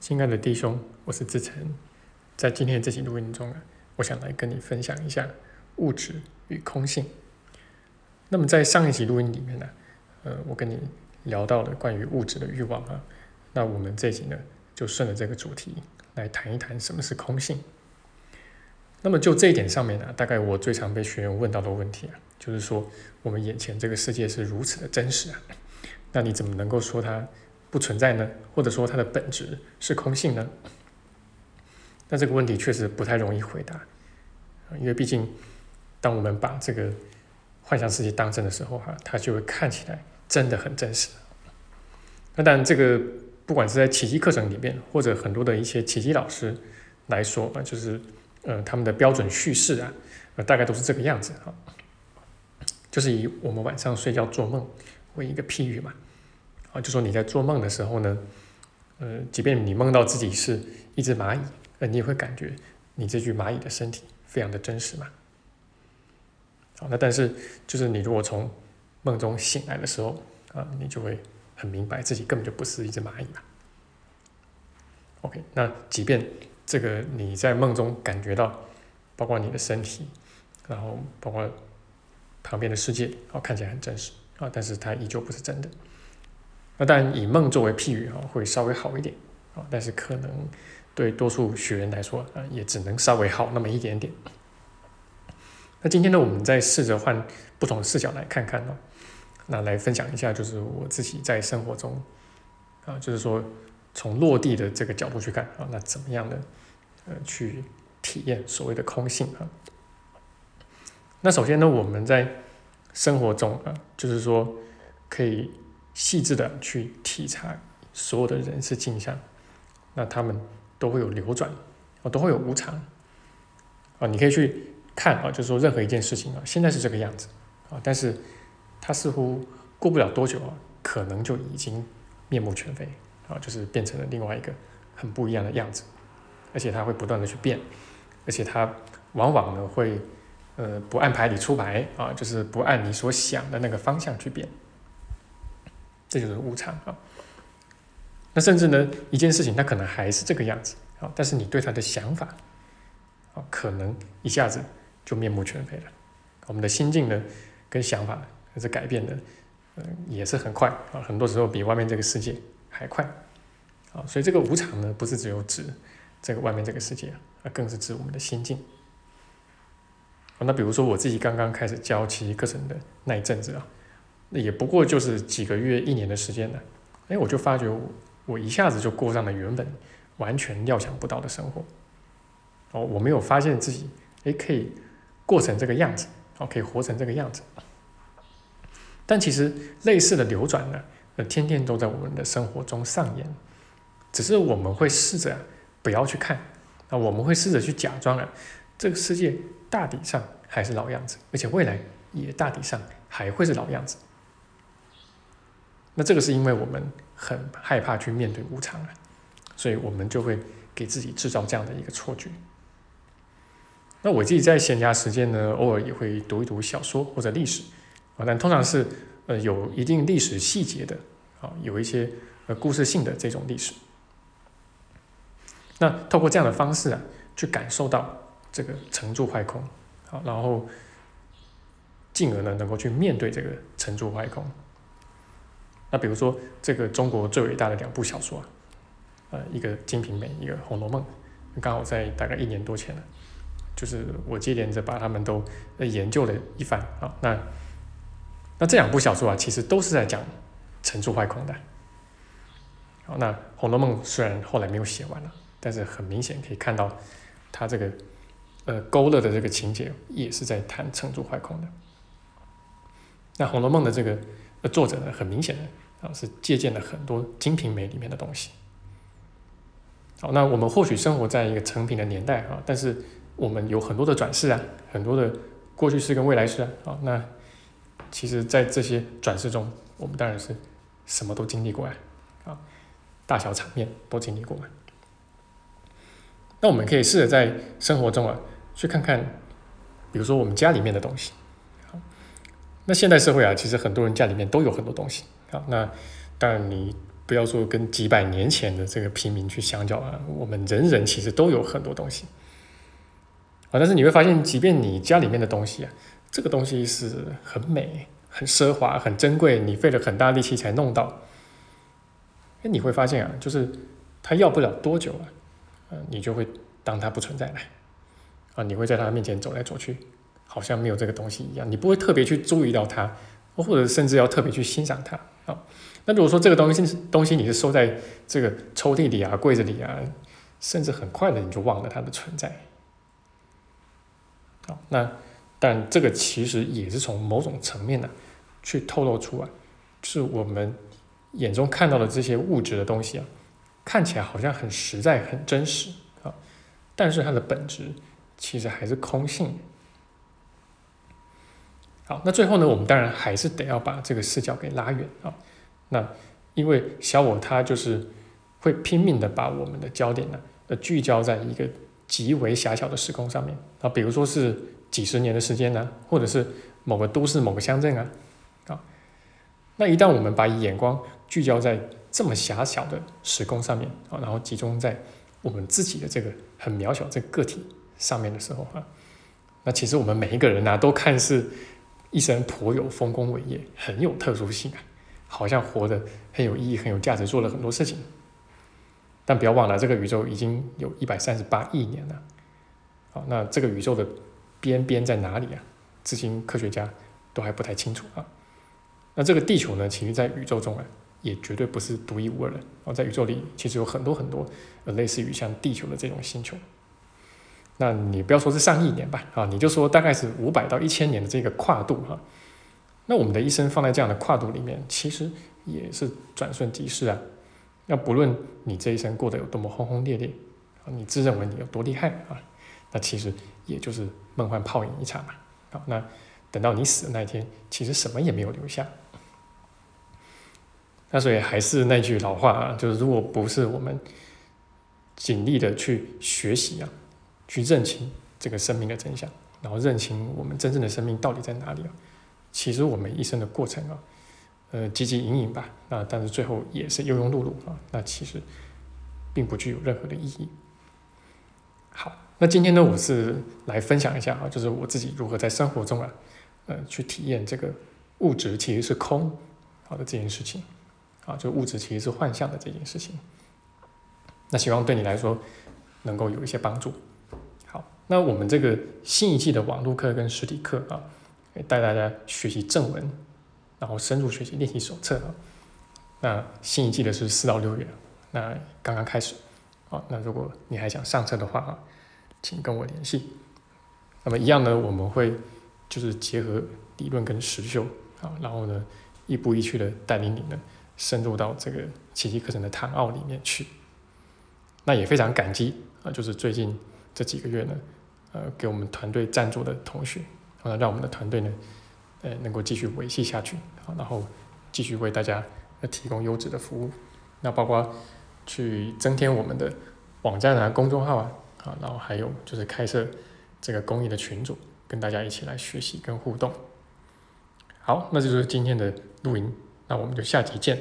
亲爱的弟兄，我是志成，在今天的这期录音中啊，我想来跟你分享一下物质与空性。那么在上一期录音里面呢，呃，我跟你聊到了关于物质的欲望啊，那我们这集呢，就顺着这个主题来谈一谈什么是空性。那么就这一点上面呢，大概我最常被学员问到的问题啊，就是说我们眼前这个世界是如此的真实啊，那你怎么能够说它？不存在呢，或者说它的本质是空性呢？那这个问题确实不太容易回答，因为毕竟当我们把这个幻想世界当真的时候，哈，它就会看起来真的很真实。那当然，这个不管是在奇迹课程里面，或者很多的一些奇迹老师来说啊，就是呃他们的标准叙事啊，呃大概都是这个样子啊，就是以我们晚上睡觉做梦为一个譬喻嘛。啊，就说你在做梦的时候呢，呃，即便你梦到自己是一只蚂蚁，呃，你也会感觉你这具蚂蚁的身体非常的真实嘛。好，那但是就是你如果从梦中醒来的时候，啊，你就会很明白自己根本就不是一只蚂蚁嘛。OK，那即便这个你在梦中感觉到，包括你的身体，然后包括旁边的世界，啊，看起来很真实啊，但是它依旧不是真的。那当然，以梦作为譬喻啊，会稍微好一点啊，但是可能对多数学员来说啊，也只能稍微好那么一点点。那今天呢，我们再试着换不同的视角来看看哦，那来分享一下，就是我自己在生活中啊，就是说从落地的这个角度去看啊，那怎么样的呃去体验所谓的空性啊？那首先呢，我们在生活中啊，就是说可以。细致的去体察所有的人事镜像，那他们都会有流转，啊，都会有无常，啊，你可以去看啊，就是说任何一件事情啊，现在是这个样子，啊，但是它似乎过不了多久啊，可能就已经面目全非，啊，就是变成了另外一个很不一样的样子，而且它会不断的去变，而且它往往呢会呃不按牌理出牌啊，就是不按你所想的那个方向去变。这就是无常啊。那甚至呢，一件事情它可能还是这个样子啊，但是你对它的想法啊，可能一下子就面目全非了。我们的心境呢，跟想法是改变的，嗯，也是很快啊，很多时候比外面这个世界还快啊。所以这个无常呢，不是只有指这个外面这个世界啊，更是指我们的心境。那比如说我自己刚刚开始教奇迹课程的那一阵子啊。那也不过就是几个月、一年的时间呢，哎，我就发觉我我一下子就过上了原本完全料想不到的生活。哦，我没有发现自己哎可以过成这个样子，哦，可以活成这个样子。但其实类似的流转呢，呃，天天都在我们的生活中上演，只是我们会试着不要去看，啊，我们会试着去假装啊，这个世界大体上还是老样子，而且未来也大体上还会是老样子。那这个是因为我们很害怕去面对无常啊，所以我们就会给自己制造这样的一个错觉。那我自己在闲暇时间呢，偶尔也会读一读小说或者历史啊，但通常是呃有一定历史细节的啊，有一些呃故事性的这种历史。那透过这样的方式啊，去感受到这个成住坏空，好，然后进而呢能够去面对这个成住坏空。那比如说，这个中国最伟大的两部小说啊，呃，一个《金瓶梅》，一个《红楼梦》，刚好在大概一年多前了，就是我接连着把他们都研究了一番啊。那那这两部小说啊，其实都是在讲成住坏空的。好，那《红楼梦》虽然后来没有写完了，但是很明显可以看到，它这个呃勾勒的这个情节也是在谈成住坏空的。那《红楼梦》的这个。作者呢，很明显的啊，是借鉴了很多《金瓶梅》里面的东西。好，那我们或许生活在一个成品的年代啊，但是我们有很多的转世啊，很多的过去式跟未来式啊。好，那其实，在这些转世中，我们当然是什么都经历过啊，啊，大小场面都经历过。那我们可以试着在生活中啊，去看看，比如说我们家里面的东西。那现代社会啊，其实很多人家里面都有很多东西啊。那当然，你不要说跟几百年前的这个平民去相较啊，我们人人其实都有很多东西啊。但是你会发现，即便你家里面的东西啊，这个东西是很美、很奢华、很珍贵，你费了很大力气才弄到，哎，你会发现啊，就是它要不了多久啊，呃，你就会当它不存在了啊，你会在它面前走来走去。好像没有这个东西一样，你不会特别去注意到它，或者甚至要特别去欣赏它啊。那如果说这个东西东西你是收在这个抽屉里啊、柜子里啊，甚至很快的你就忘了它的存在。好，那但这个其实也是从某种层面呢，去透露出啊，是我们眼中看到的这些物质的东西啊，看起来好像很实在、很真实啊，但是它的本质其实还是空性。好，那最后呢，我们当然还是得要把这个视角给拉远啊。那因为小我他就是会拼命的把我们的焦点呢，呃，聚焦在一个极为狭小的时空上面啊，比如说是几十年的时间呢，或者是某个都市、某个乡镇啊，啊，那一旦我们把眼光聚焦在这么狭小的时空上面啊，然后集中在我们自己的这个很渺小这个个体上面的时候啊，那其实我们每一个人呢，都看似。一生颇有丰功伟业，很有特殊性啊，好像活得很有意义、很有价值，做了很多事情。但不要忘了，这个宇宙已经有一百三十八亿年了。好，那这个宇宙的边边在哪里啊？至今科学家都还不太清楚啊。那这个地球呢，其实，在宇宙中啊，也绝对不是独一无二的。哦，在宇宙里，其实有很多很多呃，类似于像地球的这种星球。那你不要说是上亿年吧，啊，你就说大概是五百到一千年的这个跨度哈。那我们的一生放在这样的跨度里面，其实也是转瞬即逝啊。那不论你这一生过得有多么轰轰烈烈啊，你自认为你有多厉害啊，那其实也就是梦幻泡影一场嘛。好，那等到你死的那一天，其实什么也没有留下。那所以还是那句老话啊，就是如果不是我们尽力的去学习啊。去认清这个生命的真相，然后认清我们真正的生命到底在哪里啊？其实我们一生的过程啊，呃，汲汲营营吧，那但是最后也是庸庸碌碌啊，那其实并不具有任何的意义。好，那今天呢，我是来分享一下啊，就是我自己如何在生活中啊，呃，去体验这个物质其实是空好的这件事情啊，就物质其实是幻象的这件事情。那希望对你来说能够有一些帮助。那我们这个新一季的网络课跟实体课啊，带大家学习正文，然后深入学习练习手册啊。那新一季的是四到六月，那刚刚开始啊。那如果你还想上车的话啊，请跟我联系。那么一样呢，我们会就是结合理论跟实修啊，然后呢一步一趋的带领你呢深入到这个奇迹课程的谈奥里面去。那也非常感激啊，就是最近这几个月呢。呃，给我们团队赞助的同学，啊，让我们的团队呢，呃，能够继续维系下去，啊，然后继续为大家提供优质的服务，那包括去增添我们的网站啊、公众号啊，啊，然后还有就是开设这个公益的群组，跟大家一起来学习跟互动。好，那就是今天的录音，那我们就下集见。